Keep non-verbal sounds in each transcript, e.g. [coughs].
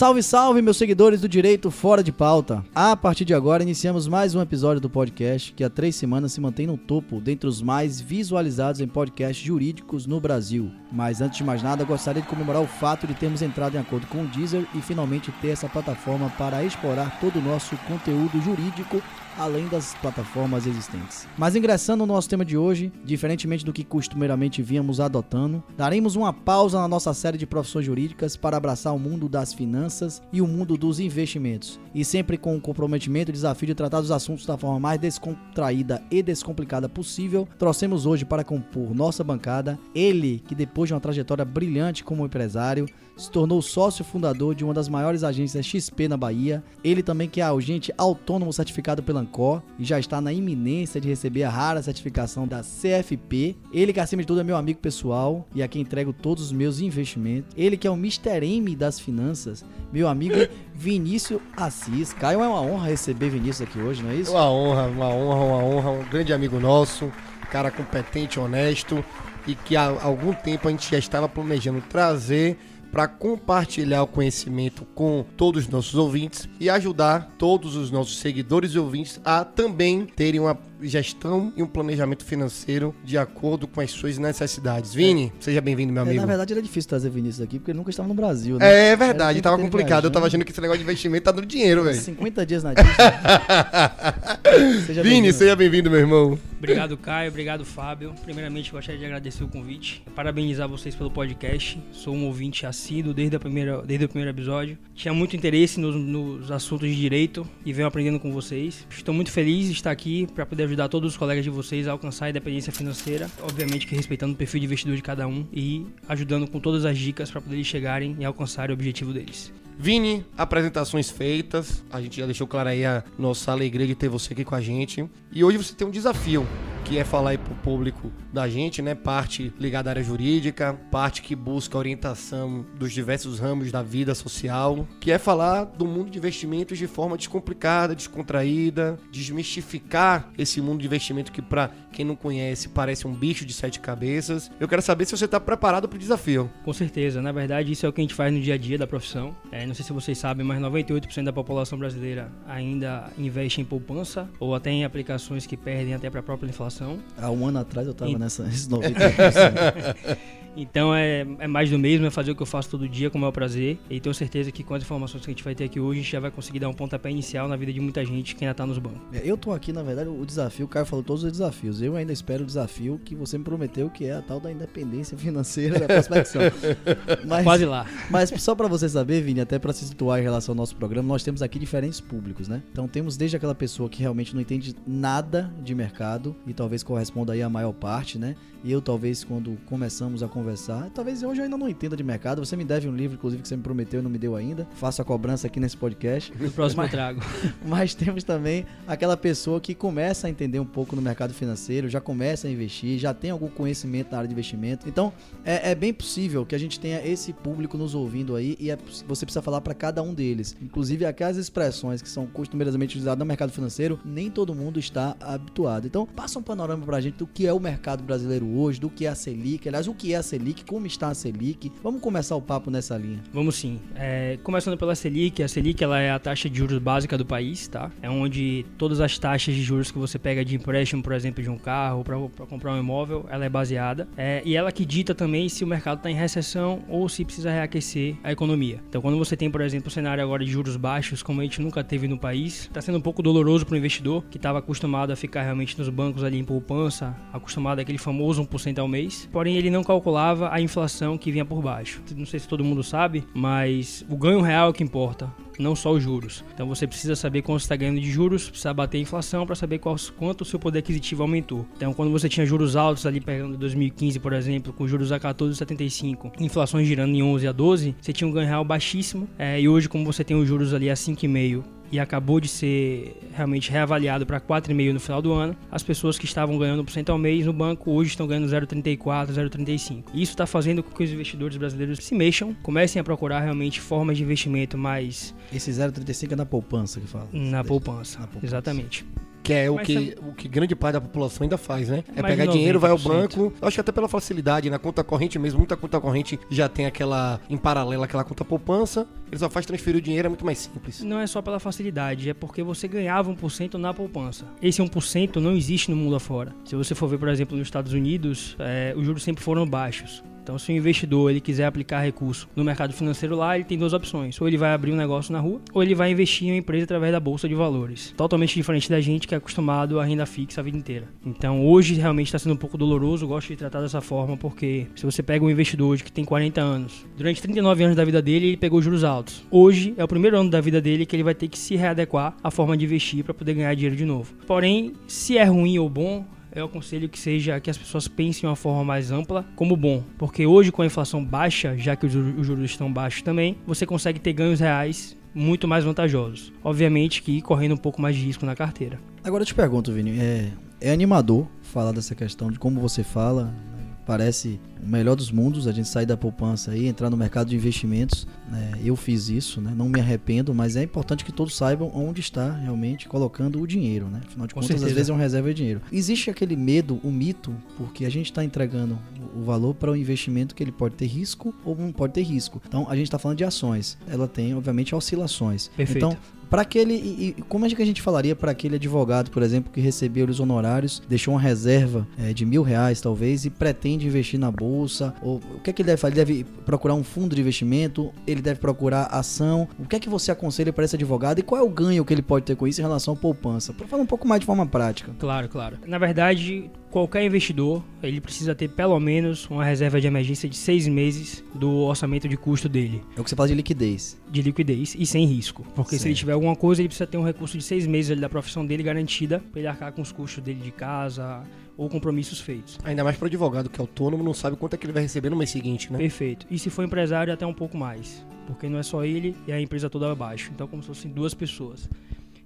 Salve, salve, meus seguidores do Direito Fora de Pauta. A partir de agora, iniciamos mais um episódio do podcast que há três semanas se mantém no topo dentre os mais visualizados em podcasts jurídicos no Brasil. Mas antes de mais nada, gostaria de comemorar o fato de termos entrado em acordo com o Deezer e finalmente ter essa plataforma para explorar todo o nosso conteúdo jurídico além das plataformas existentes. Mas ingressando no nosso tema de hoje, diferentemente do que costumeiramente víamos adotando, daremos uma pausa na nossa série de profissões jurídicas para abraçar o mundo das finanças e o mundo dos investimentos, e sempre com o comprometimento e desafio de tratar os assuntos da forma mais descontraída e descomplicada possível, trouxemos hoje para compor nossa bancada ele que depois de uma trajetória brilhante como empresário, se tornou sócio fundador de uma das maiores agências XP na Bahia. Ele também que é agente autônomo certificado pela Ancor e já está na iminência de receber a rara certificação da CFP. Ele que acima de tudo é meu amigo pessoal e a quem entrego todos os meus investimentos. Ele que é o Mr. M das finanças, meu amigo [laughs] Vinícius Assis. Caio, é uma honra receber Vinícius aqui hoje, não é isso? Uma honra, uma honra, uma honra. Um grande amigo nosso, cara competente, honesto e que há algum tempo a gente já estava planejando trazer para compartilhar o conhecimento com todos os nossos ouvintes e ajudar todos os nossos seguidores e ouvintes a também terem uma gestão e um planejamento financeiro de acordo com as suas necessidades. Vini, é. seja bem-vindo, meu amigo. É, na verdade, era difícil trazer Vinícius aqui, porque ele nunca estava no Brasil, né? É verdade, tava complicado. Eu tava achando que esse negócio de investimento tá dando dinheiro, velho. 50 dias na Disney. [laughs] seja Vini, seja bem-vindo, meu irmão. Obrigado, Caio. Obrigado, Fábio. Primeiramente, gostaria de agradecer o convite. Parabenizar vocês pelo podcast. Sou um ouvinte assíduo desde, a primeira, desde o primeiro episódio. Tinha muito interesse nos, nos assuntos de direito e venho aprendendo com vocês. Estou muito feliz de estar aqui para poder ajudar todos os colegas de vocês a alcançar a independência financeira, obviamente que respeitando o perfil de investidor de cada um e ajudando com todas as dicas para poder chegarem e alcançar o objetivo deles. Vini, apresentações feitas. A gente já deixou claro aí a nossa alegria de ter você aqui com a gente. E hoje você tem um desafio que é falar aí pro público da gente, né? Parte ligada à área jurídica, parte que busca orientação dos diversos ramos da vida social, que é falar do mundo de investimentos de forma descomplicada, descontraída, desmistificar esse mundo de investimento que para quem não conhece parece um bicho de sete cabeças. Eu quero saber se você está preparado para o desafio. Com certeza, na verdade isso é o que a gente faz no dia a dia da profissão. É, não sei se vocês sabem, mas 98% da população brasileira ainda investe em poupança ou até em aplicações que perdem até para a própria inflação Há um ano atrás eu estava nessa, nesses [laughs] 90%. Então é, é mais do mesmo, é fazer o que eu faço todo dia com o maior prazer. E tenho certeza que com as informações que a gente vai ter aqui hoje, a gente já vai conseguir dar um pontapé inicial na vida de muita gente que ainda está nos bancos. É, eu tô aqui, na verdade, o desafio, o Caio falou todos os desafios. Eu ainda espero o desafio que você me prometeu, que é a tal da independência financeira da prospecção. [laughs] Mas, Quase lá. Mas só para você saber, Vini, até para se situar em relação ao nosso programa, nós temos aqui diferentes públicos, né? Então temos desde aquela pessoa que realmente não entende nada de mercado e talvez corresponda aí a maior parte, né? E eu talvez quando começamos a conversar, talvez hoje eu ainda não entenda de mercado. Você me deve um livro, inclusive, que você me prometeu e não me deu ainda. Faço a cobrança aqui nesse podcast. No próximo mas, eu trago. [laughs] Mas temos também aquela pessoa que começa a entender um pouco no mercado financeiro, já começa a investir, já tem algum conhecimento na área de investimento. Então, é, é bem possível que a gente tenha esse público nos ouvindo aí e é, você precisa falar para cada um deles. Inclusive, aquelas expressões que são costumeiramente utilizadas no mercado financeiro, nem todo mundo está habituado. Então, passa um panorama para a gente do que é o mercado brasileiro hoje, do que é a Selic, aliás, o que é a Selic, como está a Selic. Vamos começar o papo nessa linha. Vamos sim. É, começando pela Selic, a Selic ela é a taxa de juros básica do país, tá? É onde todas as taxas de juros que você pega de empréstimo, por exemplo, de um carro para comprar um imóvel, ela é baseada. É, e ela que dita também se o mercado está em recessão ou se precisa reaquecer a economia. Então, quando você tem, por exemplo, o cenário agora de juros baixos, como a gente nunca teve no país, está sendo um pouco doloroso para o investidor que estava acostumado a ficar realmente nos bancos ali em poupança, acostumado àquele famoso 1% ao mês. Porém, ele não calculava a inflação que vinha por baixo. Não sei se todo mundo sabe, mas o ganho real é o que importa não só os juros. Então você precisa saber quanto está ganhando de juros, precisa bater a inflação para saber qual, quanto o seu poder aquisitivo aumentou. Então quando você tinha juros altos ali pegando 2015, por exemplo, com juros a 14,75, inflações girando em 11 a 12, você tinha um ganho real baixíssimo. É, e hoje como você tem os juros ali a 5,5 e acabou de ser realmente reavaliado para 4,5 no final do ano, as pessoas que estavam ganhando por cento ao mês no banco hoje estão ganhando 0,34, 0,35. Isso está fazendo com que os investidores brasileiros se mexam, comecem a procurar realmente formas de investimento mais. Esse 0,35 é na poupança que fala? Na poupança, na poupança, exatamente Que é o Mas que, o que grande parte da população ainda faz, né? É Mais pegar dinheiro, vai ao 90%. banco. Eu acho que até pela facilidade, na conta corrente mesmo, muita conta corrente já tem aquela, em paralelo, aquela conta poupança. Ele só faz transferir o dinheiro, é muito mais simples. Não é só pela facilidade, é porque você ganhava 1% na poupança. Esse 1% não existe no mundo afora. Se você for ver, por exemplo, nos Estados Unidos, é, os juros sempre foram baixos. Então, se o investidor ele quiser aplicar recurso no mercado financeiro lá, ele tem duas opções. Ou ele vai abrir um negócio na rua, ou ele vai investir em uma empresa através da bolsa de valores. Totalmente diferente da gente que é acostumado a renda fixa a vida inteira. Então, hoje realmente está sendo um pouco doloroso. Gosto de tratar dessa forma porque se você pega um investidor hoje que tem 40 anos, durante 39 anos da vida dele, ele pegou juros altos. Hoje é o primeiro ano da vida dele que ele vai ter que se readequar à forma de investir para poder ganhar dinheiro de novo. Porém, se é ruim ou bom, eu aconselho que seja que as pessoas pensem de uma forma mais ampla como bom, porque hoje com a inflação baixa, já que os ju- os juros estão baixos também, você consegue ter ganhos reais muito mais vantajosos. Obviamente que correndo um pouco mais de risco na carteira. Agora eu te pergunto, Vini, é, é animador falar dessa questão de como você fala? Parece o melhor dos mundos, a gente sair da poupança e entrar no mercado de investimentos. né? Eu fiz isso, né? não me arrependo, mas é importante que todos saibam onde está realmente colocando o dinheiro, né? Afinal de Com contas, às certeza. vezes é uma reserva de dinheiro. Existe aquele medo, o mito, porque a gente está entregando o valor para um investimento que ele pode ter risco ou não pode ter risco. Então, a gente está falando de ações. Ela tem, obviamente, oscilações. Perfeito. Então, para aquele. E, e como é que a gente falaria para aquele advogado, por exemplo, que recebeu os honorários, deixou uma reserva eh, de mil reais, talvez, e pretende investir na bolsa? Ou o que é que ele deve fazer? Ele deve procurar um fundo de investimento? Ele deve procurar ação? O que é que você aconselha para esse advogado? E qual é o ganho que ele pode ter com isso em relação à poupança? Para falar um pouco mais de forma prática. Claro, claro. Na verdade, qualquer investidor ele precisa ter pelo menos uma reserva de emergência de seis meses do orçamento de custo dele. É o que você fala de liquidez. de liquidez e sem risco. Porque se ele Certo. tiver alguma coisa, ele precisa ter um recurso de seis meses ali da profissão dele garantida para ele arcar com os custos dele de casa ou compromissos feitos. Ainda mais para o advogado que é autônomo, não sabe quanto é que ele vai receber no mês seguinte, né? Perfeito. E se for empresário, até um pouco mais. Porque não é só ele e a empresa toda abaixo. Então, como se fossem duas pessoas.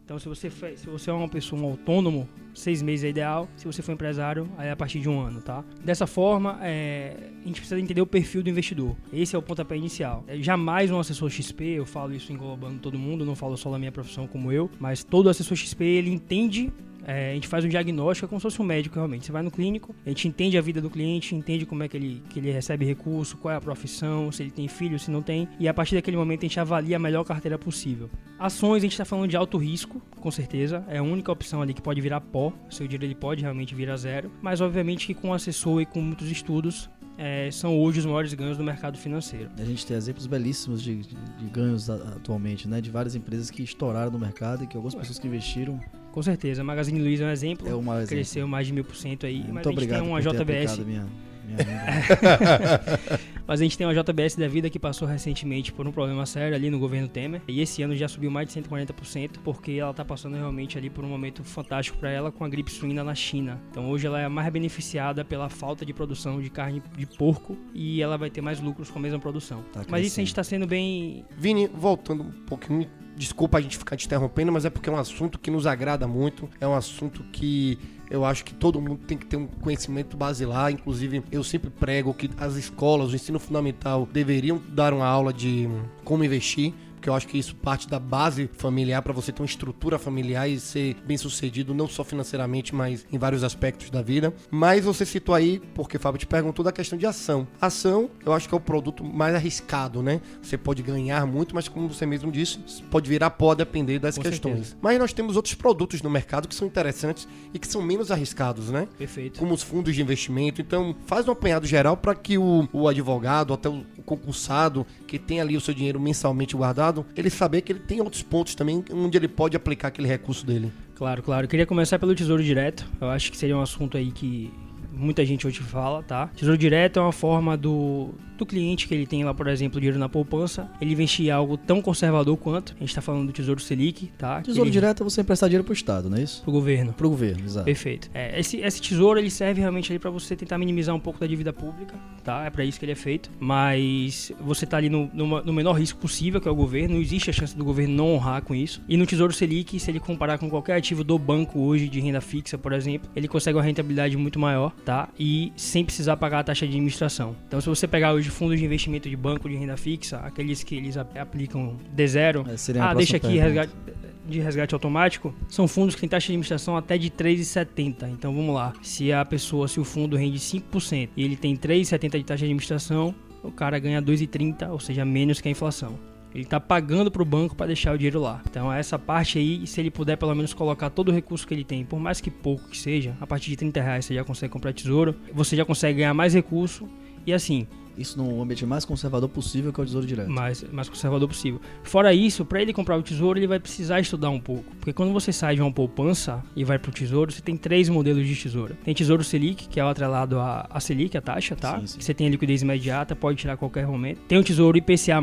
Então, se você, se você é uma pessoa, um autônomo, seis meses é ideal. Se você for empresário, aí é a partir de um ano, tá? Dessa forma, é, a gente precisa entender o perfil do investidor. Esse é o pontapé inicial. É, jamais um assessor XP, eu falo isso englobando todo mundo, não falo só da minha profissão como eu, mas todo assessor XP, ele entende é, a gente faz um diagnóstico, é como se fosse um médico realmente. Você vai no clínico, a gente entende a vida do cliente, entende como é que ele, que ele recebe recurso, qual é a profissão, se ele tem filho, se não tem. E a partir daquele momento a gente avalia a melhor carteira possível. Ações, a gente está falando de alto risco, com certeza. É a única opção ali que pode virar pó. Seu dinheiro ele pode realmente virar zero. Mas obviamente que com assessor e com muitos estudos, é, são hoje os maiores ganhos do mercado financeiro. A gente tem exemplos belíssimos de, de- de ganhos a- atualmente, né? De várias empresas que estouraram no mercado e que algumas pessoas que investiram Com certeza. A Magazine Luiza é um exemplo. é maior exemplo. Cresceu mais de mil por cento aí. Muito mas a gente obrigado tem uma JBS. minha, minha. [laughs] Mas a gente tem uma JBS da vida que passou recentemente por um problema sério ali no governo Temer. E esse ano já subiu mais de 140%, porque ela tá passando realmente ali por um momento fantástico para ela com a gripe suína na China. Então hoje ela é a mais beneficiada pela falta de produção de carne de porco e ela vai ter mais lucros com a mesma produção. Tá Mas isso a gente tá sendo bem. Vini, voltando um pouquinho, desculpa a gente ficar te interrompendo, mas é porque é um assunto que nos agrada muito, é um assunto que eu acho que todo mundo tem que ter um conhecimento basilar, inclusive eu sempre prego que as escolas, o ensino fundamental deveriam dar uma aula de como investir, porque eu acho que isso parte da base familiar para você ter uma estrutura familiar e ser bem sucedido, não só financeiramente, mas em vários aspectos da vida. Mas você citou aí, porque Fábio te perguntou da questão de ação. Ação, eu acho que é o produto mais arriscado, né? Você pode ganhar muito, mas como você mesmo disse, pode virar pó depender das Com questões. certeza. Mas nós temos outros produtos no mercado que são interessantes e que são menos arriscados, né? Perfeito. como os fundos de investimento. Então, faz um apanhado geral para que o, o advogado, até o, o concursado, que tem ali o seu dinheiro mensalmente guardado, ele saber que ele tem outros pontos também onde ele pode aplicar aquele recurso dele. Claro, claro. Eu queria começar pelo Tesouro Direto. Eu acho que seria um assunto aí que muita gente hoje fala, tá? Tesouro Direto é uma forma do, do cliente que ele tem lá, por exemplo, dinheiro na poupança, ele investir em algo tão conservador quanto. A gente tá falando do Tesouro Selic, tá? Tesouro ele- direto é você emprestar dinheiro pro Estado, não é isso? Pro governo. Pro governo, exato. Perfeito. É, esse, esse tesouro ele serve realmente ali para você tentar minimizar um pouco da dívida pública, tá? É para isso que ele é feito. Mas você tá ali no, numa- no menor risco possível, que é o governo. Não existe a chance do governo não honrar com isso. E no Tesouro Selic, se ele comparar com qualquer ativo do banco hoje de renda fixa, por exemplo, ele consegue uma rentabilidade muito maior, tá? E sem precisar pagar a taxa de administração. Então, se você pegar hoje fundos de investimento de banco de renda fixa, aqueles que eles ap- aplicam D0, É, seria a ah, deixa aqui resgate. de resgate automático são fundos que têm taxa de administração até de 3,70. Então vamos lá. Se a pessoa, se o fundo rende 5% e ele tem 3,70 de taxa de administração, o cara ganha 2,30, ou seja, menos que a inflação. Ele está pagando para o banco para deixar o dinheiro lá. Então essa parte aí, se ele puder pelo menos colocar todo o recurso que ele tem, por mais que pouco que seja, a partir de 30 reais você já consegue comprar tesouro, você já consegue ganhar mais recurso e assim, Isso no ambiente mais conservador possível, que é o Tesouro Direto. mais, mais conservador possível. Fora isso, para ele comprar o tesouro, ele vai precisar estudar um pouco. Porque quando você sai de uma poupança e vai pro tesouro, você tem três modelos de tesouro. Tem tesouro Selic, que é o atrelado à, à Selic, a taxa, tá? Sim, sim. Você tem a liquidez imediata, pode tirar a qualquer momento. Tem o tesouro IPCA+,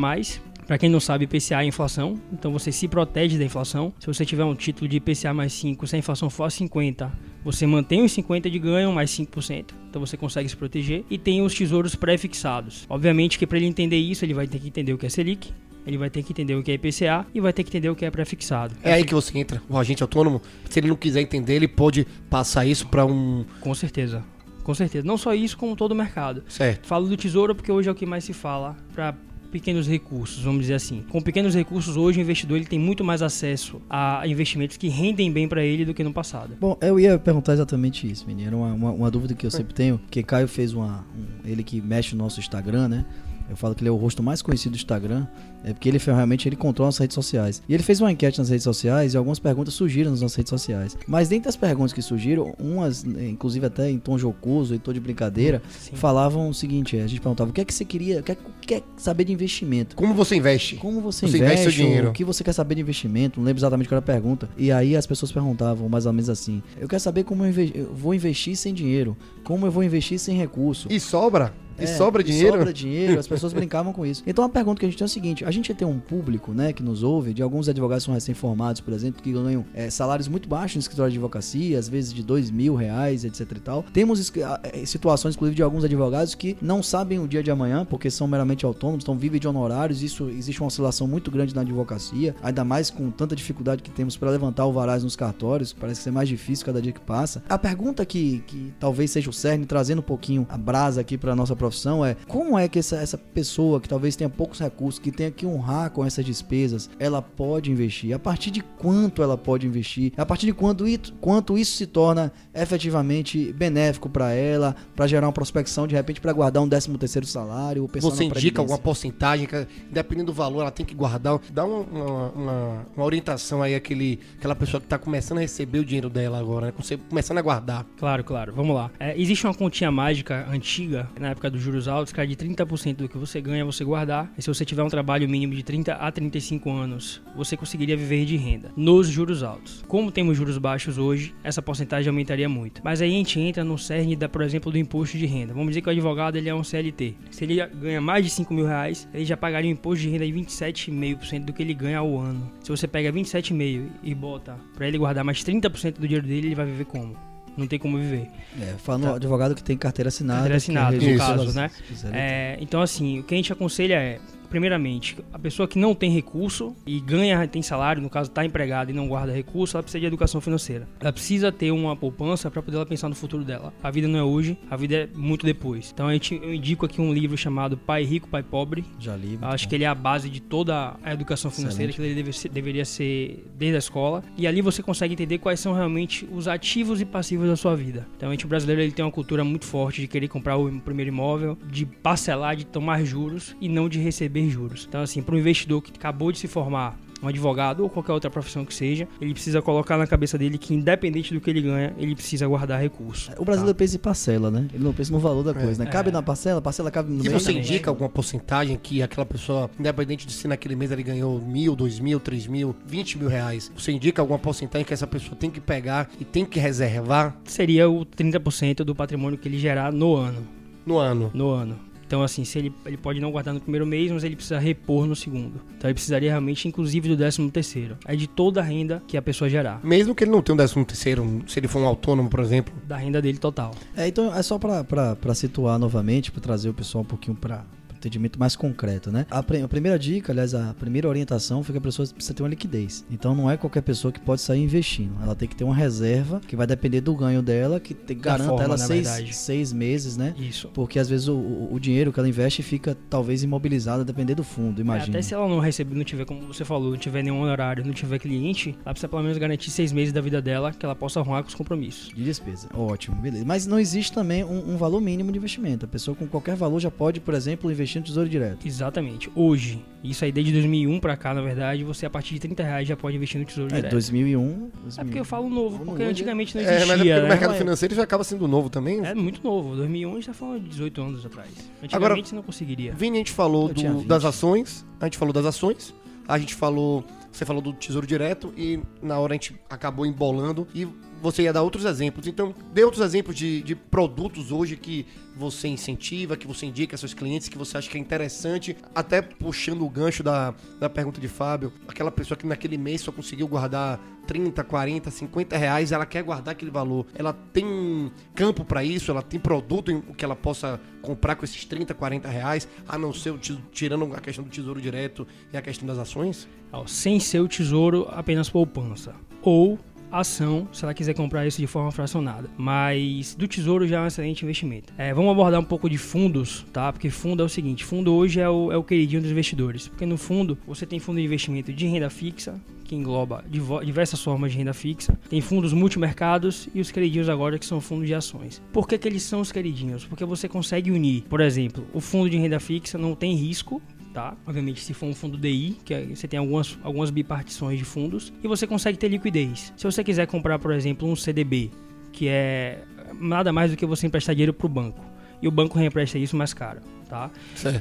Pra quem não sabe, IPCA é inflação, então você se protege da inflação. Se você tiver um título de IPCA mais 5, se a inflação for a 50, você mantém os 50 de ganho mais 5%, então você consegue se proteger. E tem os tesouros pré-fixados. Obviamente que para ele entender isso, ele vai ter que entender o que é Selic, ele vai ter que entender o que é IPCA e vai ter que entender o que é pré-fixado. É aí que você entra, o agente autônomo. Se ele não quiser entender, ele pode passar isso para um. Com certeza. Com certeza. Não só isso, como todo o mercado. Certo. Falo do tesouro porque hoje é o que mais se fala para pequenos recursos, vamos dizer assim. Com pequenos recursos, hoje o investidor ele tem muito mais acesso a investimentos que rendem bem para ele do que no passado. Bom, eu ia perguntar exatamente isso, menino. Era uma, uma, uma dúvida que eu sempre tenho, porque Caio fez uma. um- ele que mexe no nosso Instagram, né? Eu falo que ele é o rosto mais conhecido do Instagram, é porque ele realmente ele controla as redes sociais. E ele fez uma enquete nas redes sociais e algumas perguntas surgiram nas nossas redes sociais. Mas dentre as perguntas que surgiram, umas, eh, inclusive até em tom jocoso, em tom de brincadeira, Sim. falavam o seguinte: eh, a gente perguntava o que é que você queria, o que é, o que é saber de investimento. Como você investe? Como você, Você investe, investe seu dinheiro. o que você quer saber de investimento, não lembro exatamente qual era a pergunta. E aí as pessoas perguntavam mais ou menos assim: eu quero saber como eu, inve- eu vou investir sem dinheiro, como eu vou investir sem recurso. E sobra? E É, sobra dinheiro? Sobra dinheiro, as [laughs] pessoas brincavam com isso. Então a pergunta que a gente tem é o seguinte: a gente tem um público, né, que nos ouve, de alguns advogados que são recém-formados, por exemplo, que ganham é, salários muito baixos no escritório de advocacia, às vezes de dois mil reais, etc e tal. Temos es- a- é, situações, inclusive, de alguns advogados que não sabem o dia de amanhã, porque são meramente autônomos, então vivem de honorários. Isso existe uma oscilação muito grande na advocacia, ainda mais com tanta dificuldade que temos para levantar alvarás nos cartórios, parece ser mais difícil cada dia que passa. A pergunta que, que talvez seja o cerne, trazendo um pouquinho a brasa aqui para nossa profissão, é como é que essa, essa pessoa que talvez tenha poucos recursos, que tenha que honrar com essas despesas, ela pode investir? A partir de quanto ela pode investir? A partir de quanto, it- quanto isso se torna efetivamente benéfico para ela, para gerar uma prospecção, de repente, para guardar um 13 terceiro salário, Você indica alguma porcentagem, que, dependendo do valor, ela tem que guardar. Dá uma, uma, uma- uma orientação aí àquele, àquela pessoa que está começando a receber o dinheiro dela agora, né? Você começando a guardar. Claro, claro. Vamos lá. É, existe uma continha mágica antiga, na época dos juros altos, que era de 30% do que você ganha, você guardar. E se você tiver um trabalho mínimo de 30 a 35 anos, você conseguiria viver de renda nos juros altos. Como temos juros baixos hoje, essa porcentagem aumentaria muito. Mas aí a gente entra no cerne, da, por exemplo, do imposto de renda. Vamos dizer que o advogado ele é um CLT. Se ele ganha mais de 5 mil reais, ele já pagaria um imposto de renda de 27,5% do que ele ganha ao ano. Se você pega 27,5% e bota para ele guardar mais 30% do dinheiro dele, ele vai viver como? Não tem como viver. É, falando Tá. advogado que tem carteira assinada. Carteira assinada, no caso, né? É, então, assim, o que a gente aconselha é, primeiramente, a pessoa que não tem recurso e ganha, tem salário, no caso está empregada e não guarda recurso, ela precisa de educação financeira. Ela precisa ter uma poupança para poder pensar no futuro dela. A vida não é hoje, a vida é muito depois. Então, eu indico aqui um livro chamado Pai Rico, Pai Pobre. Já li. Acho bom. que ele é a base de toda a educação financeira, que ele deve ser- deveria ser desde a escola. E ali você consegue entender quais são realmente os ativos e passivos da sua vida. Então, a gente, o brasileiro ele tem uma cultura muito forte de querer comprar o primeiro imóvel, de parcelar, de tomar juros e não de receber juros. Então, assim, para um investidor que acabou de se formar, um advogado ou qualquer outra profissão que seja, ele precisa colocar na cabeça dele que, independente do que ele ganha, ele precisa guardar recurso. O brasileiro pensa em parcela, né? Ele não pensa no valor da coisa, né? É. Cabe na parcela, a parcela cabe no E você indica alguma porcentagem que aquela pessoa, independente de se naquele mês ele ganhou mil, dois mil, três mil, vinte mil reais, você indica alguma porcentagem que essa pessoa tem que pegar e tem que reservar Seria o 30% do patrimônio que ele gerar no ano. no ano? no ano. Então, assim, se ele, ele pode não guardar no primeiro mês, mas ele precisa repor no segundo. Então, ele precisaria realmente, inclusive, do décimo terceiro. É de toda a renda que a pessoa gerar. Mesmo que ele não tenha um décimo terceiro, se ele for um autônomo, por exemplo. Da renda dele total. É, então é só pra situar novamente, pra trazer o pessoal um pouquinho pra, entendimento mais concreto, né? A, a, primeira dica, aliás, a primeira orientação foi que a pessoa precisa ter uma liquidez. Então não é qualquer pessoa que pode sair investindo. Ela tem que ter uma reserva que vai depender do ganho dela, que te, garanta forma, ela seis, seis meses, né? Isso. Porque às vezes o, o, dinheiro que ela investe fica talvez imobilizado a depender do fundo, imagina. É, até se ela não receber, não tiver, como você falou, não tiver nenhum horário, não tiver cliente, ela precisa pelo menos garantir seis meses da vida dela que ela possa arrumar com os compromissos. De despesa. Ótimo, beleza. Mas não existe também um, um valor mínimo de investimento. A pessoa com qualquer valor já pode, por exemplo, investir no Tesouro Direto. Exatamente. Hoje, isso aí desde 2001 para cá, na verdade, você a partir de 30 reais já pode investir no Tesouro é, Direto. 2001, 2001. É porque eu falo novo, porque antigamente não existia. É, mas é né? o mercado financeiro já acaba sendo novo também. É muito novo. 2001 a gente tá falando de 18 anos atrás. Antigamente Agora, você não conseguiria. Vini, a gente falou do, das ações, a gente falou das ações, a gente falou, você falou do Tesouro Direto e na hora a gente acabou embolando e você ia dar outros exemplos. Então, dê outros exemplos de, de produtos hoje que você incentiva, que você indica aos seus clientes, que você acha que é interessante. Até puxando o gancho da, da pergunta de Fábio, aquela pessoa que naquele mês só conseguiu guardar 30, 40, 50 reais, ela quer guardar aquele valor. Ela tem campo para isso, ela tem produto que ela possa comprar com esses 30, 40 reais, a não ser tirando a questão do tesouro direto e a questão das ações? Sem ser o tesouro, apenas poupança. Ou ação, se ela quiser comprar isso de forma fracionada. Mas do tesouro já é um excelente investimento. É, vamos abordar um pouco de fundos, tá? Porque fundo é o seguinte: fundo hoje é o, é o queridinho dos investidores. Porque no fundo você tem fundo de investimento de renda fixa, que engloba diversas formas de renda fixa. Tem fundos multimercados e os queridinhos agora que são fundos de ações. Por que, que eles são os queridinhos? Porque você consegue unir, por exemplo, o fundo de renda fixa não tem risco, tá? Obviamente, se for um fundo DI, que é, você tem algumas, algumas bipartições de fundos, e você consegue ter liquidez. Se você quiser comprar, por exemplo, um CDB, que é nada mais do que você emprestar dinheiro para o banco, e o banco reempresta isso mais caro tá?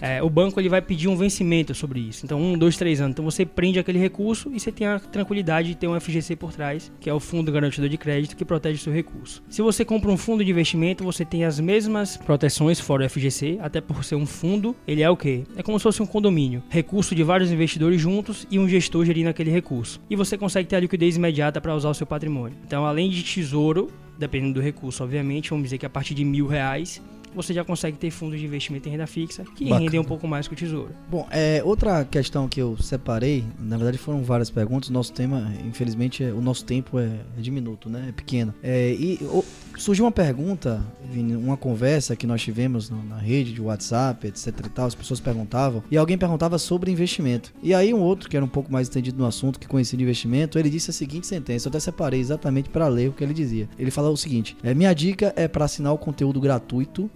É, o banco ele vai pedir um vencimento sobre isso. Então, um, dois, três anos. Então, você prende aquele recurso e você tem a tranquilidade de ter um FGC por trás, que é o Fundo Garantidor de Crédito, que protege o seu recurso. Se você compra um fundo de investimento, você tem as mesmas proteções fora o FGC, até por ser um fundo, ele é o quê? É como se fosse um condomínio. Recurso de vários investidores juntos e um gestor gerindo aquele recurso. E você consegue ter a liquidez imediata para usar o seu patrimônio. Então, além de tesouro, dependendo do recurso, obviamente, vamos dizer que a partir de mil reais, você já consegue ter fundos de investimento em renda fixa que Bacana. rendem um pouco mais que o tesouro. Bom, é, outra questão que eu separei, na verdade foram várias perguntas, nosso tema, infelizmente, é, o nosso tempo é, é diminuto, né? É pequeno. É, e o, surgiu uma pergunta, uma conversa que nós tivemos na, na rede de WhatsApp, etc e tal, as pessoas perguntavam, e alguém perguntava sobre investimento. E aí um outro, que era um pouco mais entendido no assunto, que conhecia de investimento, ele disse a seguinte sentença, eu até separei exatamente para ler o que ele dizia. Ele falou o seguinte, é, minha dica é para assinar o conteúdo gratuito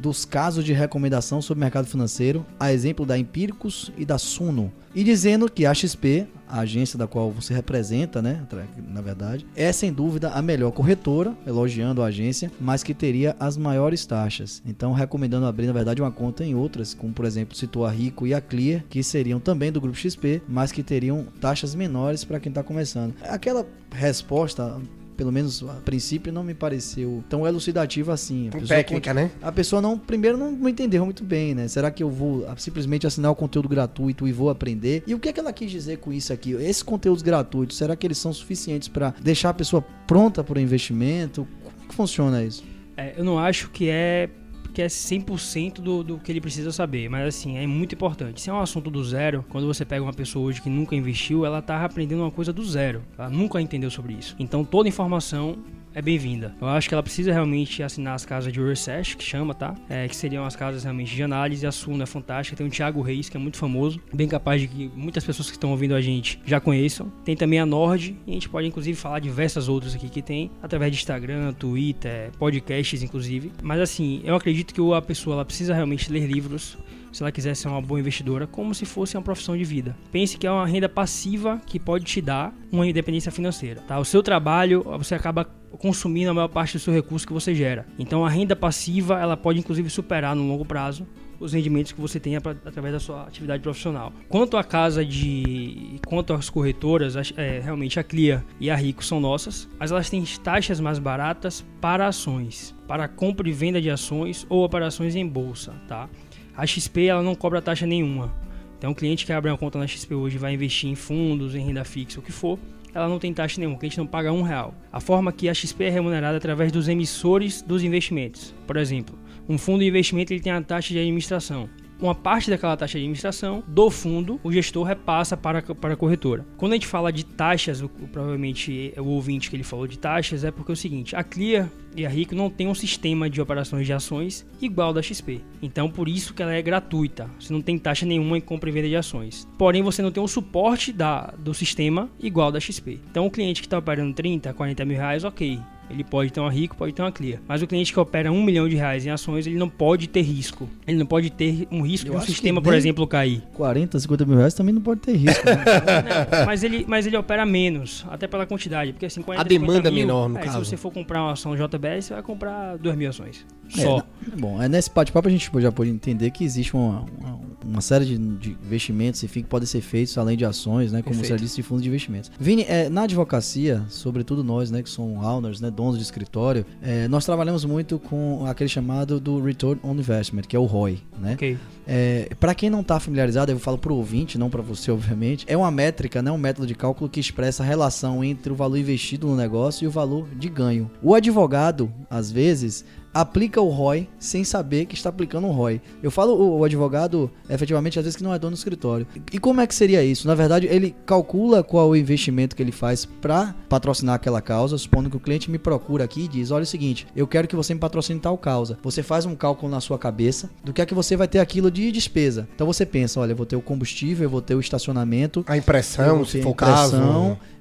dos casos de recomendação sobre o mercado financeiro, a exemplo da Empíricos e da Suno, e dizendo que a XP, a agência da qual você representa, né, na verdade, é sem dúvida a melhor corretora, elogiando a agência, mas que teria as maiores taxas. Então, recomendando abrir, na verdade, uma conta em outras, como por exemplo, citou a Rico e a Clear, que seriam também do grupo XP, mas que teriam taxas menores para quem está começando. Aquela resposta pelo menos a princípio, não me pareceu tão elucidativo assim. A técnica, né? A pessoa não, primeiro não, não entendeu muito bem, né? Será que eu vou simplesmente assinar o conteúdo gratuito e vou aprender? E o que é que ela quis dizer com isso aqui? Esses conteúdos gratuitos, será que eles são suficientes para deixar a pessoa pronta para o investimento? Como que funciona isso? É, eu não acho que é é 100% do, do que ele precisa saber, mas assim, é muito importante. Se é um assunto do zero, quando você pega uma pessoa hoje que nunca investiu, ela tá aprendendo uma coisa do zero. Ela nunca entendeu sobre isso. Então toda informação é bem-vinda. Eu acho que ela precisa realmente assinar as casas de Research, que chama, tá? É, que seriam as casas realmente de análise. A Suno é fantástica. Tem o Thiago Reis, que é muito famoso, bem capaz de que muitas pessoas que estão ouvindo a gente já conheçam. Tem também a Nord, e a gente pode inclusive falar diversas outras aqui que tem, através de Instagram, Twitter, podcasts, inclusive. Mas assim, eu acredito que a pessoa ela precisa realmente ler livros se ela quiser ser uma boa investidora, como se fosse uma profissão de vida. Pense que é uma renda passiva que pode te dar uma independência financeira. Tá? O seu trabalho, você acaba consumindo a maior parte do seu recurso que você gera. Então a renda passiva, ela pode inclusive superar no longo prazo os rendimentos que você tenha pra, através da sua atividade profissional. Quanto à casa de. Quanto às corretoras, é, realmente a Clia e a Rico são nossas, mas elas têm taxas mais baratas para ações, para compra e venda de ações ou operações em bolsa, tá? A XP ela não cobra taxa nenhuma. Então, o cliente que abre uma conta na XP hoje vai investir em fundos, em renda fixa, o que for, ela não tem taxa nenhuma, o cliente não paga um real. A forma que a XP é remunerada é através dos emissores dos investimentos. Por exemplo, um fundo de investimento ele tem a taxa de administração. uma parte daquela taxa de administração do fundo, o gestor repassa para, para a corretora. Quando a gente fala de taxas, o, provavelmente o ouvinte que ele falou de taxas é porque é o seguinte, a Clear e a Rico não tem um sistema de operações de ações igual da XP. Então, por isso que ela é gratuita. Você não tem taxa nenhuma em compra e venda de ações. Porém, você não tem o suporte da, do sistema igual da XP. Então, o cliente que está operando 30, 40 mil reais, ok. Ele pode ter uma rico, pode ter uma clear. Mas o cliente que opera um milhão de reais em ações, ele não pode ter risco. Ele não pode ter um risco de um sistema, por exemplo, cair. 40, 50 mil reais também não pode ter risco. Né? não, [laughs] mas, ele, mas ele opera menos, até pela quantidade. Porque assim, 40, A demanda é menor, no é, caso. Se você for comprar uma ação JBS, você vai comprar 2 mil ações. É, Só. É, bom, é nesse bate-papo a gente já pode entender que existe uma, uma, uma série de, de, investimentos enfim, que podem ser feitos além de ações, né? Como Perfeito. serviço de fundos de investimentos. Vini, é, na advocacia, sobretudo nós, né, que somos owners, né, donos de escritório, é, nós trabalhamos muito com aquele chamado do Return on Investment, que é o ROI, né? Okay. É, para quem não está familiarizado, eu falo para o ouvinte, não para você, [laughs] obviamente, é uma métrica, né, um método de cálculo que expressa a relação entre o valor investido no negócio e o valor de ganho. O advogado, às vezes, aplica o ROI sem saber que está aplicando o ROI. Eu falo o, o, advogado, efetivamente, às vezes que não é dono do escritório. E como é que seria isso? Na verdade, ele calcula qual é o investimento que ele faz para patrocinar aquela causa, supondo que o cliente me procura aqui e diz: olha é o seguinte, eu quero que você me patrocine tal causa. Você faz um cálculo na sua cabeça do que é que você vai ter aquilo de despesa. Então você pensa: olha, eu vou ter o combustível, eu vou ter o estacionamento, a impressão, se for caso.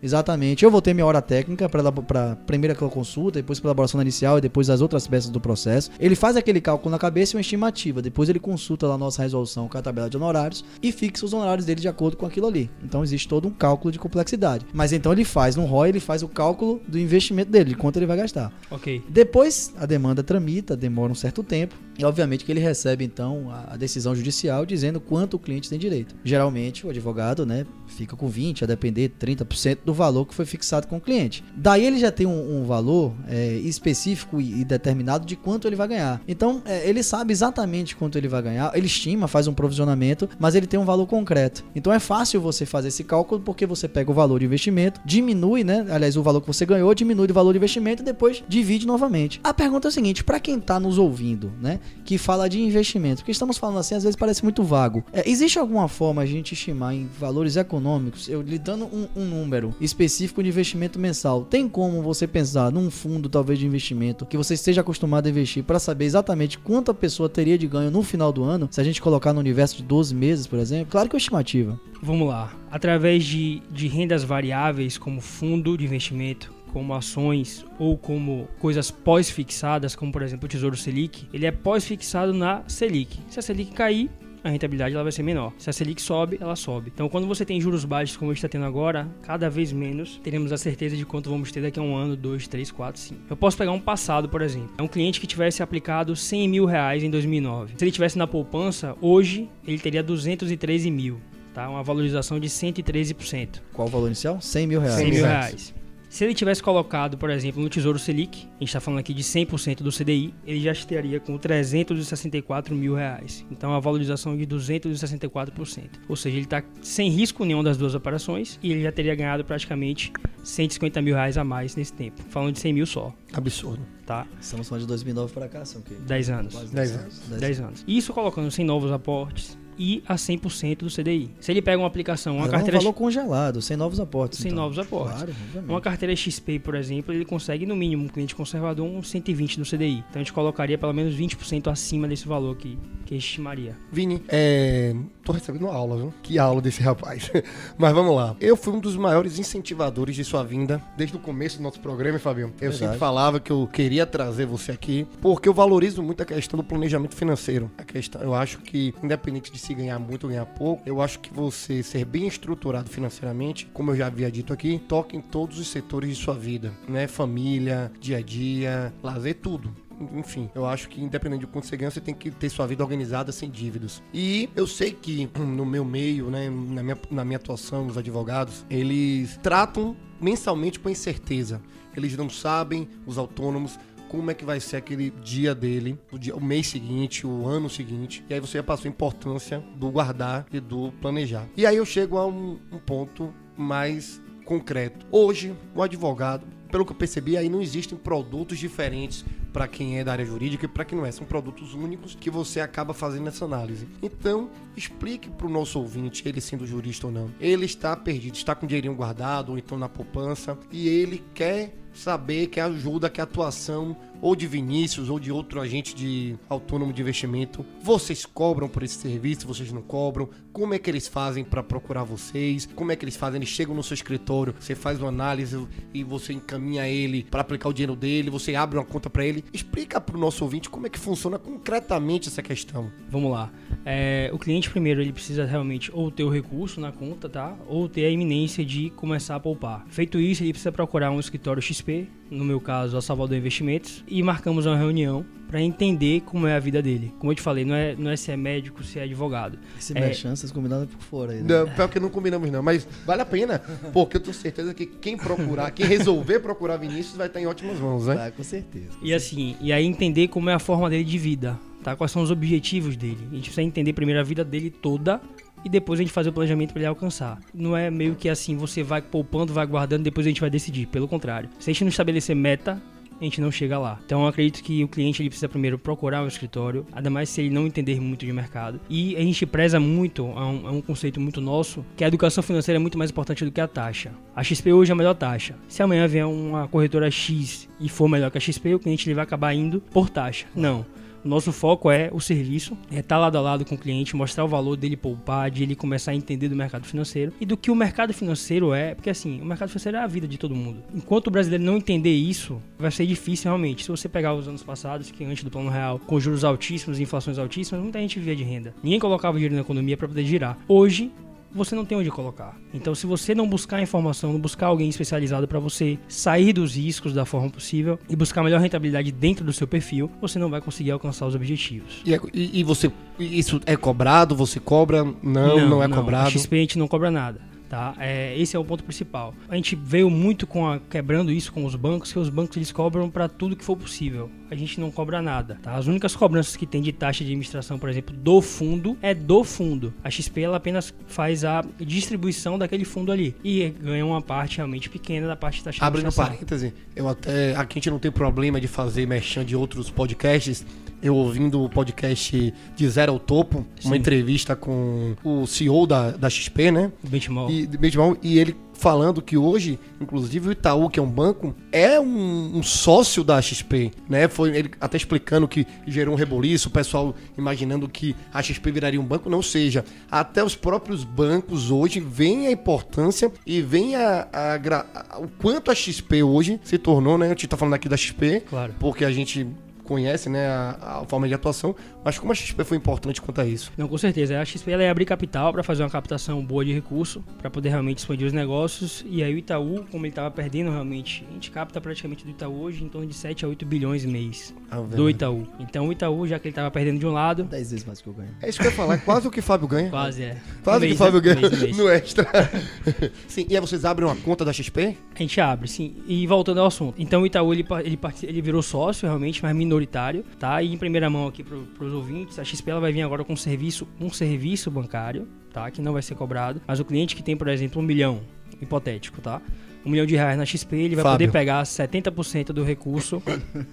Exatamente. Eu vou ter minha hora técnica para primeira aquela consulta, depois para elaboração inicial e depois as outras peças do processo. Ele faz aquele cálculo na cabeça e uma estimativa. Depois ele consulta lá a nossa resolução com a tabela de honorários e fixa os honorários dele de acordo com aquilo ali. Então existe todo um cálculo de complexidade. Mas então ele faz no ROI, ele faz o cálculo do investimento dele, de quanto ele vai gastar. Ok. Depois a demanda tramita, demora um certo tempo. E obviamente que ele recebe então a decisão judicial dizendo quanto o cliente tem direito. Geralmente o advogado, né, fica com 20, a depender 30% do valor que foi fixado com o cliente. Daí ele já tem um, um valor é, específico e, e, determinado de quanto ele vai ganhar. Então é, ele sabe exatamente quanto ele vai ganhar, ele estima, faz um provisionamento, mas ele tem um valor concreto. Então é fácil você fazer esse cálculo porque você pega o valor de investimento, diminui, né? Aliás, o valor que você ganhou, diminui o valor de investimento e depois divide novamente. A pergunta é a seguinte: para quem está nos ouvindo, né, que fala de investimento, porque estamos falando assim, às vezes parece muito vago. É, existe alguma forma a gente estimar em valores econômicos, eu lhe dando um, um número específico de investimento mensal? Tem como você pensar num fundo talvez de investimento que você esteja acostumado a investir para saber exatamente quanto a pessoa teria de ganho no final do ano, se a gente colocar no universo de 12 meses, por exemplo? Claro que é uma estimativa. Vamos lá. Através de, de rendas variáveis, como fundo de investimento, como ações ou como coisas pós-fixadas, como por exemplo o Tesouro Selic, ele é pós-fixado na Selic. Se a Selic cair, a rentabilidade ela vai ser menor. Se a Selic sobe, ela sobe. Então, quando você tem juros baixos como a gente está tendo agora, cada vez menos teremos a certeza de quanto vamos ter daqui a um ano, dois, três, quatro, cinco. Eu posso pegar um passado, por exemplo. É um cliente que tivesse aplicado 100 mil reais em 2009. Se ele tivesse na poupança, hoje ele teria 213 mil. Tá? Uma valorização de 113%. Qual o valor inicial? 100 mil reais. 100 mil reais. Se ele tivesse colocado, por exemplo, no Tesouro Selic, a gente está falando aqui de 100% do CDI, ele já estaria com 364 mil reais. Então, a valorização de 264%. Ou seja, ele está sem risco nenhum das duas operações e ele já teria ganhado praticamente 150 mil reais a mais nesse tempo. Falando de 100 mil só. Absurdo. Tá? Estamos falando de 2009 para cá, são o quê? 10 anos. 10 anos. 10 anos. Isso colocando sem novos aportes, e a 100% do CDI. Se ele pega uma aplicação, uma Mas carteira... um valor congelado, sem novos aportes. Sem então. novos aportes. Claro, uma carteira XP, por exemplo, ele consegue, no mínimo, um cliente conservador, um 120 do CDI. Então a gente colocaria pelo menos 20% acima desse valor que, que estimaria. Vini, é... tô recebendo aula, viu? Que aula desse rapaz. [laughs] Mas vamos lá. Eu fui um dos maiores incentivadores de sua vinda desde o começo do nosso programa, Fabinho. Eu Verdade. sempre falava que eu queria trazer você aqui, porque eu valorizo muito a questão do planejamento financeiro. A questão, eu acho que, independente de se ganhar muito ou ganhar pouco, eu acho que você ser bem estruturado financeiramente, como eu já havia dito aqui, toca em todos os setores de sua vida, né? Família, dia a dia, lazer, tudo enfim, eu acho que independente de quanto você ganha, você tem que ter sua vida organizada sem dívidas. E eu sei que [clears throat] no meu meio, né, na minha, na minha atuação, os advogados, eles tratam mensalmente com incerteza. Eles não sabem, os autônomos, como é que vai ser aquele dia dele, o, dia, o mês seguinte, o ano seguinte. E aí você já passou a importância do guardar e do planejar. E aí eu chego a um, um ponto mais concreto. Hoje, o advogado, pelo que eu percebi, aí não existem produtos diferentes para quem é da área jurídica e para quem não é. São produtos únicos que você acaba fazendo essa análise. Então, explique para o nosso ouvinte, ele sendo jurista ou não. Ele está perdido, está com dinheirinho guardado ou então na poupança e ele quer saber que ajuda, que atuação ou de Vinícius ou de outro agente de autônomo de investimento, vocês cobram por esse serviço, vocês não cobram? Como é que eles fazem para procurar vocês? Como é que eles fazem? Eles chegam no seu escritório, você faz uma análise e você encaminha ele para aplicar o dinheiro dele, você abre uma conta para ele. Explica para o nosso ouvinte como é que funciona concretamente essa questão. Vamos lá. É, o cliente primeiro ele precisa realmente ou ter o recurso na conta, tá? Ou ter a iminência de começar a poupar. Feito isso, ele precisa procurar um escritório XP, no meu caso a Salvador Investimentos, e marcamos uma reunião para entender como é a vida dele. Como eu te falei, não é, não é se é médico, se é advogado. Esse É. é... chances combinadas por fora aí, né? Não, pior que não combinamos não, mas vale a pena, porque eu tenho certeza que quem procurar, quem resolver procurar Vinícius vai estar em ótimas mãos, né? Tá, com certeza. E assim, e aí entender como é a forma dele de vida, tá? Quais são os objetivos dele. A gente precisa entender primeiro a vida dele toda e depois a gente fazer o planejamento para ele alcançar. Não é meio que assim, você vai poupando, vai guardando, depois a gente vai decidir. Pelo contrário. Se a gente não estabelecer meta, a gente não chega lá. Então eu acredito que o cliente ele precisa primeiro procurar um escritório, ainda mais se ele não entender muito de mercado. E a gente preza muito, é um, é um conceito muito nosso, que a educação financeira é muito mais importante do que a taxa. A XP hoje é a melhor taxa. Se amanhã vier uma corretora X e for melhor que a XP, o cliente ele vai acabar indo por taxa. Não. Nosso foco é o serviço, é estar lado a lado com o cliente, mostrar o valor dele poupar, de ele começar a entender do mercado financeiro e do que o mercado financeiro é, porque assim, o mercado financeiro é a vida de todo mundo. Enquanto o brasileiro não entender isso, vai ser difícil realmente. Se você pegar os anos passados, que antes do plano real, com juros altíssimos e inflações altíssimas, muita gente vivia de renda. Ninguém colocava dinheiro na economia para poder girar. Hoje, você não tem onde colocar. Então, se você não buscar informação, não buscar alguém especializado para você sair dos riscos da forma possível e buscar a melhor rentabilidade dentro do seu perfil, você não vai conseguir alcançar os objetivos. E, é- e- e você, isso é cobrado? Você cobra? Não, não, é A cobrado. XP a gente não cobra nada. Tá? É, esse é o ponto principal. A gente veio muito com a, quebrando isso com os bancos, que os bancos eles cobram para tudo que for possível. A gente não cobra nada. Tá? As únicas cobranças que tem de taxa de administração, por exemplo, do fundo, é do fundo. A XP ela apenas faz a distribuição daquele fundo ali e ganha uma parte realmente pequena da parte de taxa de Abrindo administração. parêntese, eu até. Aqui a gente não tem problema de fazer merchan de outros podcasts. Eu ouvindo o podcast de Zero ao Topo, uma Sim. entrevista com o CEO da, da XP, né? Benchmark. E, de Benchmark, e ele falando que hoje, inclusive o Itaú, que é um banco, é um, um sócio da XP, né? Foi ele até explicando que gerou um reboliço, o pessoal imaginando que a XP viraria um banco, não seja. Até os próprios bancos hoje veem a importância e veem a, a a- o quanto a XP hoje se tornou, né? A gente tá falando aqui da XP, Claro. porque a gente conhece, né, a, a forma de atuação, mas como a XP foi importante quanto a isso. Não, com certeza. A XP ela é abrir capital para fazer uma captação boa de recurso, para poder realmente expandir os negócios. E aí o Itaú, como ele estava perdendo realmente, a gente capta praticamente do Itaú hoje em torno de 7 a 8 bilhões mês Ah, do. Itaú. Então o Itaú, já que ele estava perdendo de um lado, 10 vezes mais que eu ganho. É isso que eu ia falar, é quase o que o Fábio ganha. quase é. Quase Um que o Fábio né? ganha mês, mês. no extra. [laughs] Sim, e aí vocês abrem uma conta da XP? A gente abre, sim. E voltando ao assunto. Então o Itaú ele, ele, ele virou sócio realmente, mas minoritário, tá? E em primeira mão aqui para os ouvintes, a XP ela vai vir agora com um serviço, um serviço bancário, tá? Que não vai ser cobrado. Mas o cliente que tem, por exemplo, um milhão, hipotético, tá? Um milhão de reais na XP, ele vai Fábio. poder pegar 70% do recurso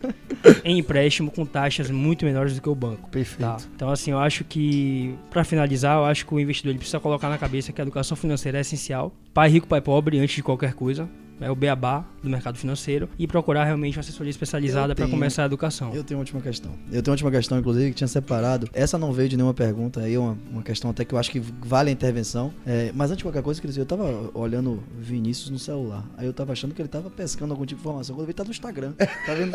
[coughs] em empréstimo com taxas muito menores do que o banco. Perfeito. Tá. Então, assim, eu acho que, pra finalizar, eu acho que o investidor ele precisa colocar na cabeça que a educação financeira é essencial. Pai rico, pai pobre, antes de qualquer coisa. É o beabá do mercado financeiro. E procurar realmente uma assessoria especializada para começar a educação. Eu tenho uma última questão. Eu tenho uma última questão, inclusive, que tinha separado. Essa não veio de nenhuma pergunta aí, é uma, uma questão até que eu acho que vale a intervenção. É, mas antes de qualquer coisa, Cris, eu tava olhando Vinícius no celular. Aí eu tava achando que ele tava pescando algum tipo de informação. Quando eu vi, tá no Instagram. [laughs] Tá vendo?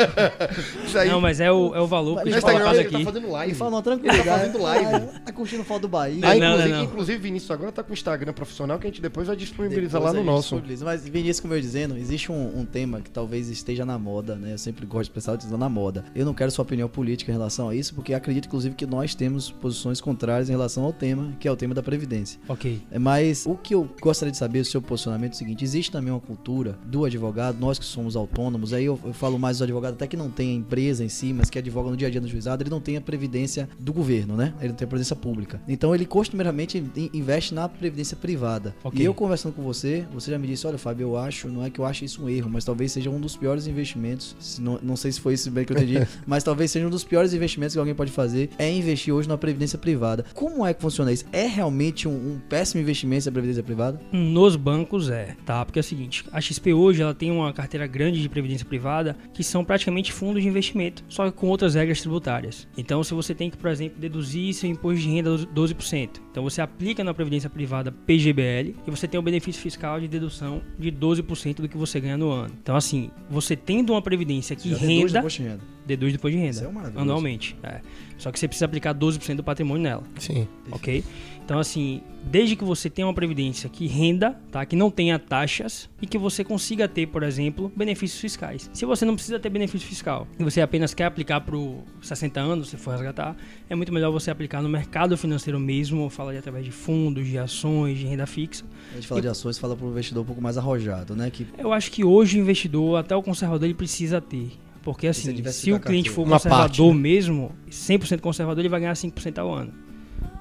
Isso aí. Não, mas é o, é o valor Mas que no a gente Instagram coloca ele tá aqui. fazendo live. E fala uma Ele tá fazendo live. Ah, tá curtindo foto do Bahia. Ah, Não, não, inclusive, não. inclusive, Vinícius agora tá com o Instagram profissional que a gente depois vai disponibilizar Depois lá no nosso. Mas, Vinícius, como eu ia dizendo, existe um, um tema que talvez esteja na moda, né? Eu sempre gosto de pensar utilizando na moda. Eu não quero sua opinião política em relação a isso, porque acredito, inclusive, que nós temos posições contrárias em relação ao tema, que é o tema da Previdência. Ok. É, Mas o que eu gostaria de saber, o seu posicionamento é o seguinte: existe também uma cultura do advogado, nós que somos autônomos, aí eu, eu falo mais do advogado até que não tem a empresa em si, mas que advoga no dia a dia no juizado, ele não tem a previdência do governo, né? Ele não tem a previdência pública. Então ele costumeiramente in- investe na previdência privada. Ok. E eu conversando com você, você já me disse: olha, Fábio, eu acho, não é que eu ache isso um erro, mas talvez seja um dos piores investimentos. se Não, não sei se foi isso bem que eu entendi, [laughs] mas talvez seja um dos piores investimentos que alguém pode fazer é investir hoje na previdência privada. Como é que funciona isso? É realmente um, um péssimo investimento a previdência privada? Nos bancos é, tá? Porque é o seguinte, a XP hoje ela tem uma carteira grande de previdência privada que são praticamente fundos de investimento, só que com outras regras tributárias. Então, se você tem que, por exemplo, deduzir seu imposto de renda 12%, então você aplica na previdência privada PGBL e você tem o benefício fiscal de dedução de 12% do que você ganha no ano. Então, assim, você tendo uma previdência que Já deduz renda, imposto de renda. deduz depois de Isso renda, é maravilhoso. anualmente. é. Só que você precisa aplicar 12% do patrimônio nela Sim. ok? Então, assim, desde que você tenha uma previdência que renda, tá? Que não tenha taxas e que você consiga ter, por exemplo, benefícios fiscais. Se você não precisa ter benefício fiscal e você apenas quer aplicar para 60 anos, se for resgatar, é muito melhor você aplicar no mercado financeiro mesmo, ou falar de através de fundos, de ações, de renda fixa. A gente fala de ações, fala para o investidor um pouco mais arrojado, né? Que Eu acho que hoje o investidor, até o conservador, ele precisa ter. Porque assim, se o cliente for conservador parte, né? mesmo, 100% conservador, ele vai ganhar 5% ao ano.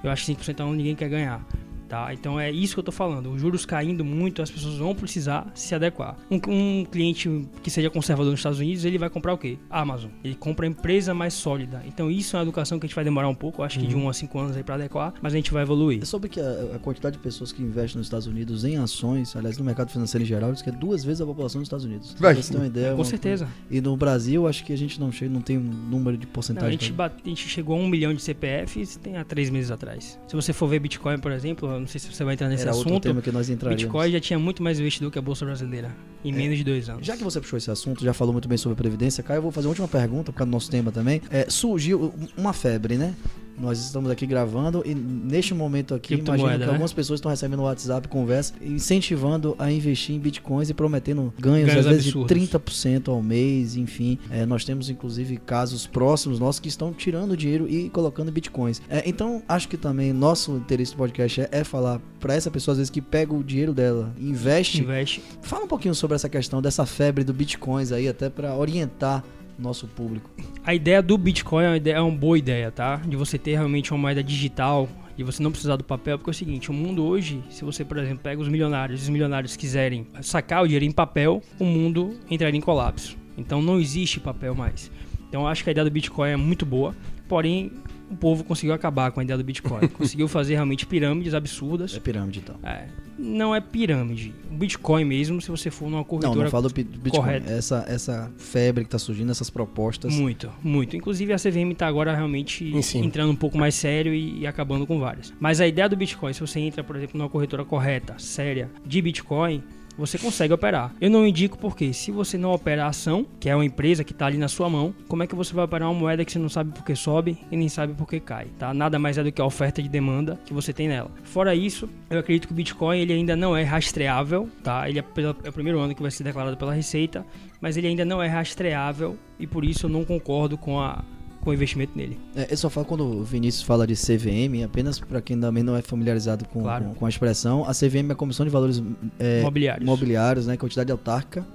Eu acho que 5% ao ano ninguém quer ganhar. Tá? Então é isso que eu tô falando. Os juros caindo muito, as pessoas vão precisar se adequar. Um, um cliente que seja conservador nos Estados Unidos, ele vai comprar o quê? Amazon. Ele compra a empresa mais sólida. Então isso é uma educação que a gente vai demorar um pouco, eu acho que de 1 a 5 anos aí para adequar, mas a gente vai evoluir. É sobre que a, a quantidade de pessoas que investem nos Estados Unidos em ações, aliás, no mercado financeiro em geral, diz que é duas vezes a população dos Estados Unidos. Vai. Pra você ter uma ideia. Com uma- certeza. E no Brasil, acho que a gente não chega, não tem um número de Não, a, porcentagem. gente bate- a gente chegou a um milhão de CPFs tem há três meses atrás. Se você for ver Bitcoin, por exemplo, não sei se você vai entrar nesse Era outro assunto. tema que nós entraríamos. Bitcoin já tinha muito mais investidor que a Bolsa Brasileira em É. menos de dois anos. Já que você puxou esse assunto, já falou muito bem sobre previdência, Caio, eu vou fazer uma última pergunta, por causa do nosso tema também. É, surgiu uma febre, né? Nós estamos aqui gravando e neste momento aqui, imagino que né? algumas pessoas estão recebendo WhatsApp conversa, incentivando a investir em bitcoins e prometendo ganhos, Ganhos às vezes absurdos. de 30% ao mês, enfim. É, nós temos inclusive casos próximos nossos que estão tirando dinheiro e colocando bitcoins. É, então, acho que também nosso interesse do podcast é, é falar para essa pessoa, às vezes, que pega o dinheiro dela, investe Investe. Fala um pouquinho sobre essa questão dessa febre do bitcoins aí, até para orientar nosso público. A ideia do Bitcoin é uma, ideia, é uma boa ideia, tá? De você ter realmente uma moeda digital e você não precisar do papel, porque é o seguinte, o mundo hoje, se você, por exemplo, pega os milionários, os milionários quiserem sacar o dinheiro em papel, o mundo entraria em colapso. Então não existe papel mais. Então eu acho que a ideia do Bitcoin é muito boa, porém o povo conseguiu acabar com a ideia do Bitcoin. [laughs] conseguiu fazer realmente pirâmides absurdas. É pirâmide então. É, não é pirâmide. O Bitcoin mesmo, se você for numa Não, corretora não falo do Bitcoin. Essa, essa febre que tá surgindo, essas propostas. Muito, muito. Inclusive a CVM tá agora realmente entrando um pouco mais sério e, e acabando com várias. Mas a ideia do Bitcoin, se você entra, por exemplo, numa corretora correta, séria, de Bitcoin, você consegue operar. Eu não indico porque se você não opera a ação, que é uma empresa que está ali na sua mão, como é que você vai operar uma moeda que você não sabe por que sobe e nem sabe por que cai, tá? Nada mais é do que a oferta de demanda que você tem nela. Fora isso, eu acredito que o Bitcoin ele ainda não é rastreável, tá? Ele é, pela- é o primeiro ano que vai ser declarado pela Receita, mas ele ainda não é rastreável e por isso eu não concordo com a com investimento nele. É, eu só falo quando o Vinícius fala de CVM, apenas para quem também não é familiarizado com, Claro. com, com a expressão, a CVM é a Comissão de Valores é, Imobiliários. Imobiliários, né? Quantidade autárquica,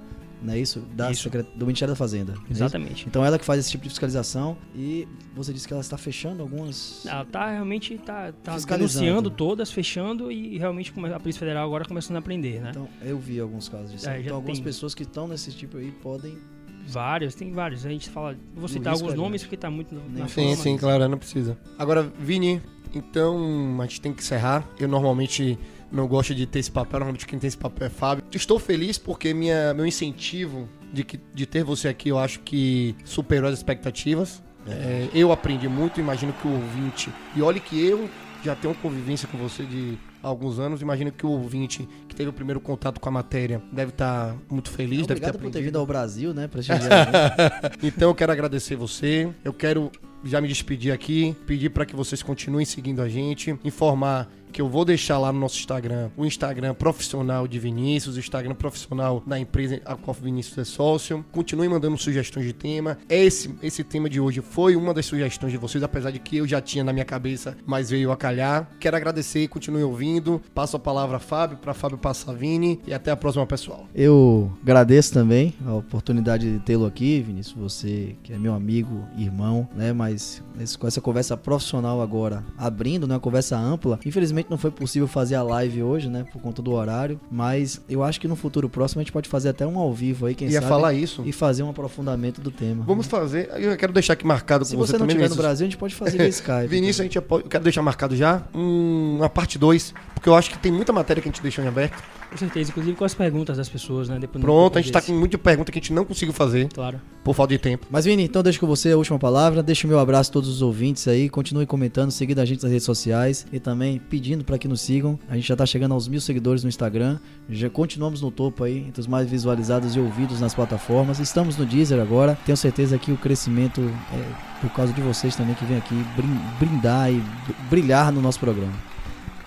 não é isso? Da Isso. Secret- do Ministério da Fazenda. é? Exatamente. Então ela que faz esse tipo de fiscalização e você disse que ela está fechando algumas. Ela tá realmente tá, tá denunciando todas, fechando e realmente a Polícia Federal agora começando a aprender, né? Então, eu vi alguns casos disso. É, então, algumas tem. pessoas que estão nesse tipo aí podem. Vários, tem vários. A gente fala, vou O citar risco alguns nomes porque tá muito na Sim, fama. sim, claro, não precisa. Agora, Vini, então a gente tem que encerrar. Eu normalmente não gosto de ter esse papel, normalmente quem tem esse papel é Fábio. Estou feliz porque minha, meu incentivo de, que, de ter você aqui, eu acho que superou as expectativas. É, eu aprendi muito, imagino que o ouvinte. E olhe que eu já tenho convivência com você de alguns anos, imagino que o ouvinte que teve o primeiro contato com a matéria deve estar muito feliz, deve ter Obrigado por ter vindo ao Brasil, né? [laughs] Né? Então eu quero agradecer você. Eu quero já me despedir aqui, pedir para que vocês continuem seguindo a gente, informar que eu vou deixar lá no nosso Instagram o Instagram profissional de Vinícius, o Instagram profissional da empresa a qual Vinícius é sócio. Continue mandando sugestões de tema. Esse, esse tema de hoje foi uma das sugestões de vocês, apesar de que eu já tinha na minha cabeça, mas veio a calhar. Quero agradecer, continue ouvindo. Passo a palavra a Fábio, para Fábio passar a Vini e até a próxima, pessoal. Eu agradeço também a oportunidade de tê-lo aqui, Vinícius. Você que é meu amigo, irmão, né? Mas com essa conversa profissional agora, abrindo, né? Uma conversa ampla. Infelizmente Infelizmente não foi possível fazer a live hoje, né? Por conta do horário. Mas eu acho que no futuro próximo a gente pode fazer até um ao vivo aí, quem Ia sabe. falar isso. E fazer um aprofundamento do tema. Vamos fazer. Eu quero deixar aqui marcado Se com você, você não também, estiver no. Brasil, a gente pode fazer via [laughs] Skype. Vinícius, a gente pode, eu quero deixar marcado já um- uma parte 2, porque eu acho que tem muita matéria que a gente deixou em aberto. Com certeza, inclusive com as perguntas das pessoas, né? Depois Pronto, a gente tá desse. com muita pergunta que a gente não conseguiu fazer Claro. por falta de tempo. Mas Vini, então deixa com você a última palavra. Deixa o meu abraço a todos os ouvintes aí. Continue comentando, seguindo a gente nas redes sociais e também pedindo para que nos sigam. A gente já tá chegando aos mil seguidores no Instagram. Já continuamos no topo aí, entre os mais visualizados e ouvidos nas plataformas. Estamos no Deezer agora. Tenho certeza que o crescimento é por causa de vocês também que vem aqui brin- brindar e brilhar no nosso programa.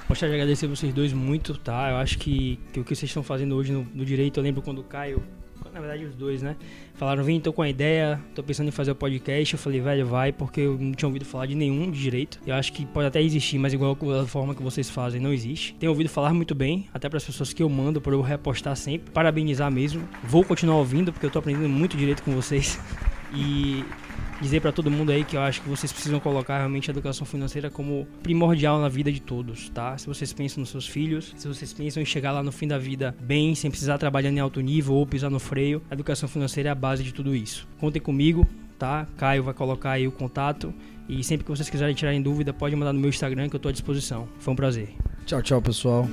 Gostaria de agradecer vocês dois muito, tá? Eu acho que, que o que vocês estão fazendo hoje no, no direito, eu lembro quando o Caio, na verdade os dois, né? Falaram, vim, tô com a ideia, tô pensando em fazer o podcast. Eu falei, velho, vai, porque eu não tinha ouvido falar de nenhum de direito. Eu acho que pode até existir, mas igual da forma que vocês fazem, não existe. Tenho ouvido falar muito bem, até para as pessoas que eu mando, para eu repostar sempre. Parabenizar mesmo. Vou continuar ouvindo, porque eu tô aprendendo muito direito com vocês. E dizer para todo mundo aí que eu acho que vocês precisam colocar realmente a educação financeira como primordial na vida de todos, tá? Se vocês pensam nos seus filhos, se vocês pensam em chegar lá no fim da vida bem, sem precisar trabalhar em alto nível ou pisar no freio, a educação financeira é a base de tudo isso. Contem comigo, tá? Caio vai colocar aí o contato e sempre que vocês quiserem tirar em dúvida, pode mandar no meu Instagram que eu tô à disposição. Foi um prazer. Tchau, tchau, pessoal.